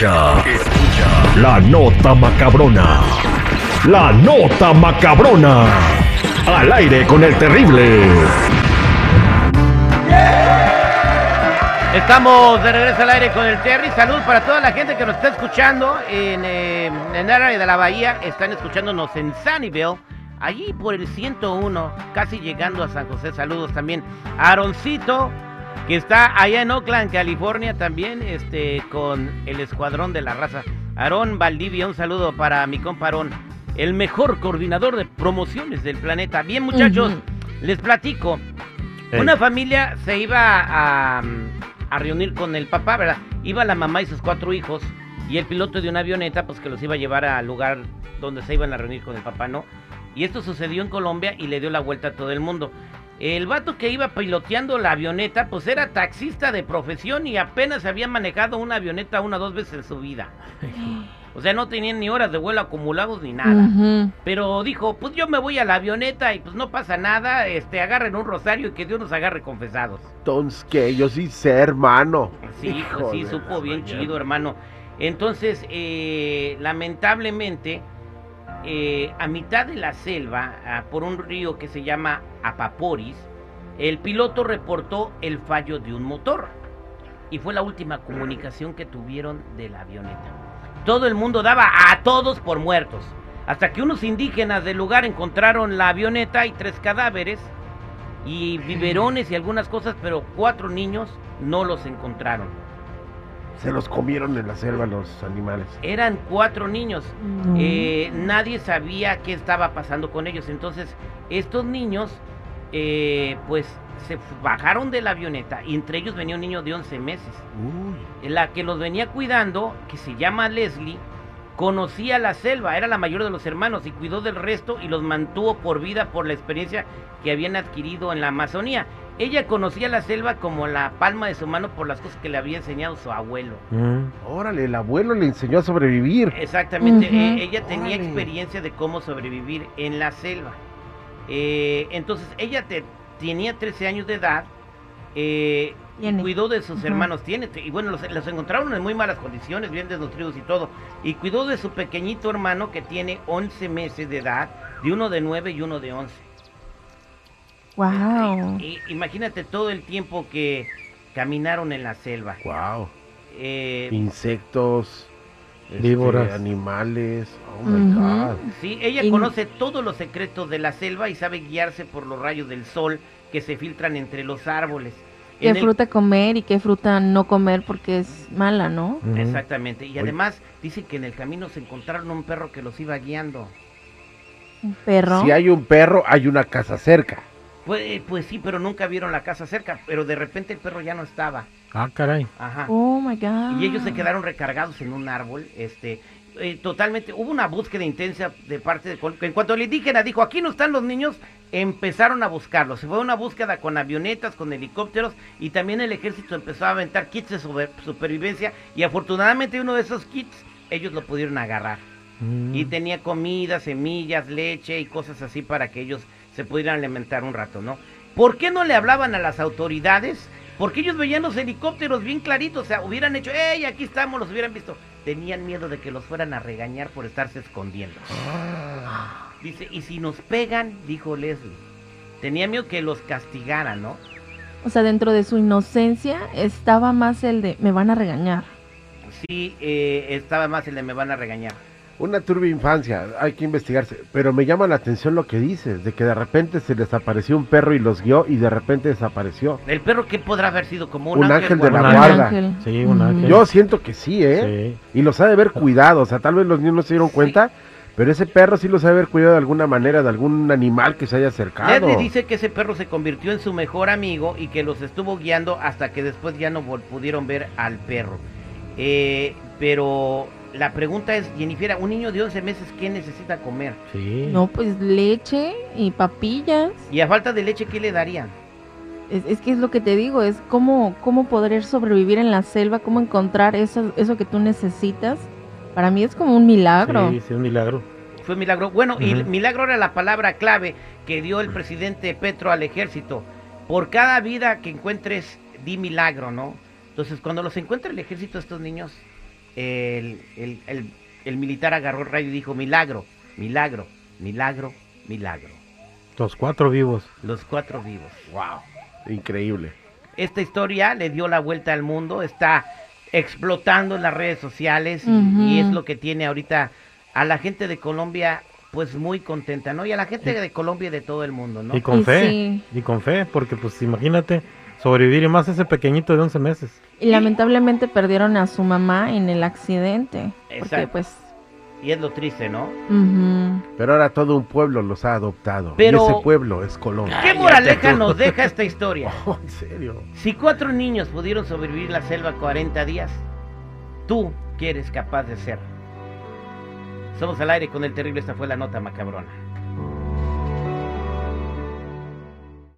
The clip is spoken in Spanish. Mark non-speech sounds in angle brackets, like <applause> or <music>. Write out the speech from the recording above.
Escucha, la nota macabrona. La nota macabrona. Al aire con el terrible. Estamos de regreso al aire con el Terry. Salud para toda la gente que nos está escuchando en, eh, el área de la bahía. Están escuchándonos en Sunnyvale, allí por el 101, casi llegando a San José. Saludos también a que está allá en Oakland, California, también este, con el Escuadrón de la Raza. Aarón Valdivia, un saludo para mi compa Aarón, el mejor coordinador de promociones del planeta. Bien, muchachos, les platico. Una familia se iba a, a reunir con el papá, ¿verdad? Iba la mamá y sus cuatro hijos y el piloto de una avioneta, pues que los iba a llevar al lugar donde se iban a reunir con el papá, ¿no? Y esto sucedió en Colombia y le dio la vuelta a todo el mundo. El vato que iba piloteando la avioneta, pues era taxista de profesión y apenas había manejado una avioneta una o dos veces en su vida. <laughs> O sea, no tenían ni horas de vuelo acumulados ni nada. Pero dijo, pues yo me voy a la avioneta y pues no pasa nada, este, agarren un rosario y que Dios nos agarre confesados. Entonces, que yo sí sé, hermano. Sí, Hijo pues sí, supo bien mañana. chido, hermano. Entonces, eh, lamentablemente, eh, a mitad de la selva, ah, por un río que se llama Apaporis, el piloto reportó el fallo de un motor. Y fue la última comunicación que tuvieron de la avioneta. Todo el mundo daba a todos por muertos. Hasta que unos indígenas del lugar encontraron la avioneta y tres cadáveres y biberones y algunas cosas, pero cuatro niños no los encontraron. Se los comieron en la selva los animales. Eran cuatro niños. No. Eh, nadie sabía qué estaba pasando con ellos. Entonces, estos niños, eh, pues, se bajaron de la avioneta y entre ellos venía un niño de 11 meses. Uy. La que los venía cuidando, que se llama Leslie, conocía la selva, era la mayor de los hermanos y cuidó del resto y los mantuvo por vida por la experiencia que habían adquirido en la Amazonía. Ella conocía la selva como la palma de su mano por las cosas que le había enseñado su abuelo. Órale, el abuelo le enseñó a sobrevivir. Exactamente, eh, ella tenía Órale. experiencia de cómo sobrevivir en la selva. Eh, entonces, ella te- tenía 13 años de edad, eh, Tiene. cuidó de sus hermanos, tiene, y bueno, los, los encontraron en muy malas condiciones, bien desnutridos y todo, y cuidó de su pequeñito hermano que tiene 11 meses de edad, de uno de 9 y uno de 11. Wow. Y, imagínate todo el tiempo que caminaron en la selva. Wow. Eh, Insectos, este, Víboras. animales. Oh my. God. Sí, ella Y- conoce todos los secretos de la selva y sabe guiarse por los rayos del sol que se filtran entre los árboles. ¿Qué En el- fruta comer y qué fruta no comer porque es mala, no? Exactamente. Y Oye. además dicen que en el camino se encontraron un perro que los iba guiando. Un perro. Si hay un perro, hay una casa cerca. Pues, eh, pues sí, pero nunca vieron la casa cerca. Pero de repente el perro ya no estaba. Ah, caray. Ajá. Oh my God. Y ellos se quedaron recargados en un árbol, este, eh, totalmente, hubo una búsqueda intensa de parte de, en cuanto el indígena dijo, aquí no están los niños, empezaron a buscarlos, se fue una búsqueda con avionetas, con helicópteros, y también el ejército empezó a aventar kits de sobre- supervivencia, y afortunadamente uno de esos kits, ellos lo pudieron agarrar, Mm. y tenía comida, semillas, leche y cosas así para que ellos se pudieran alimentar un rato, ¿no? ¿Por qué no le hablaban a las autoridades? Porque ellos veían los helicópteros bien claritos, o sea, hubieran hecho, ¡hey, aquí estamos! Los hubieran visto. Tenían miedo de que los fueran a regañar por estarse escondiendo. Dice, y si nos pegan, dijo Leslie, tenía miedo que los castigaran, ¿no? O sea, dentro de su inocencia estaba más el de me van a regañar. Sí, eh, estaba más el de me van a regañar. Una turbia infancia, hay que investigarse. Pero me llama la atención lo que dices, de que de repente se les apareció un perro y los guió y de repente desapareció. El perro, ¿qué podrá haber sido? Como un, Un ángel de la guarda. ángel. Sí, un ángel. Yo siento que sí, ¿eh? Sí. Y los ha de haber cuidado, o sea, tal vez los niños no se dieron Sí. cuenta, pero ese perro sí los ha de haber cuidado de alguna manera, de algún animal que se haya acercado. Leslie dice que ese perro se convirtió en su mejor amigo y que los estuvo guiando hasta que después ya no pudieron ver al perro. Eh, pero la pregunta es, Jennifer, un niño de 11 meses, ¿qué necesita comer? Sí. No, pues leche y papillas. Y a falta de leche, ¿qué le darían? Es, es que es lo que te digo, es cómo, cómo poder sobrevivir en la selva, cómo encontrar eso, eso que tú necesitas. Para mí es como un milagro. Sí, sí, un milagro. Fue un milagro. Bueno, y milagro era la palabra clave que dio el presidente Petro al ejército. Por cada vida que encuentres, di milagro, ¿no? Entonces, cuando los encuentra el ejército, estos niños, el, el- el- el militar agarró el rayo y dijo, milagro, milagro, milagro, milagro. Los cuatro vivos. Los cuatro vivos. Wow. Increíble. Esta historia le dio la vuelta al mundo, está explotando en las redes sociales y, es lo que tiene ahorita a la gente de Colombia pues muy contenta, ¿no? Y a la gente de Colombia y de todo el mundo, ¿no? Y con Y fe. sí. Y con fe, porque pues imagínate sobrevivir y más ese pequeñito de 11 meses. Y lamentablemente perdieron a su mamá en el accidente. Porque Exacto. pues... Y es lo triste, ¿no? Pero ahora todo un pueblo los ha adoptado. Pero- Y ese pueblo es Colombia. ¿Qué moraleja nos deja esta historia? <laughs> Oh, en serio. Si cuatro niños pudieron sobrevivir la selva 40 días, tú quieres capaz de ser. Somos al aire con el terrible, esta fue la nota macabrona.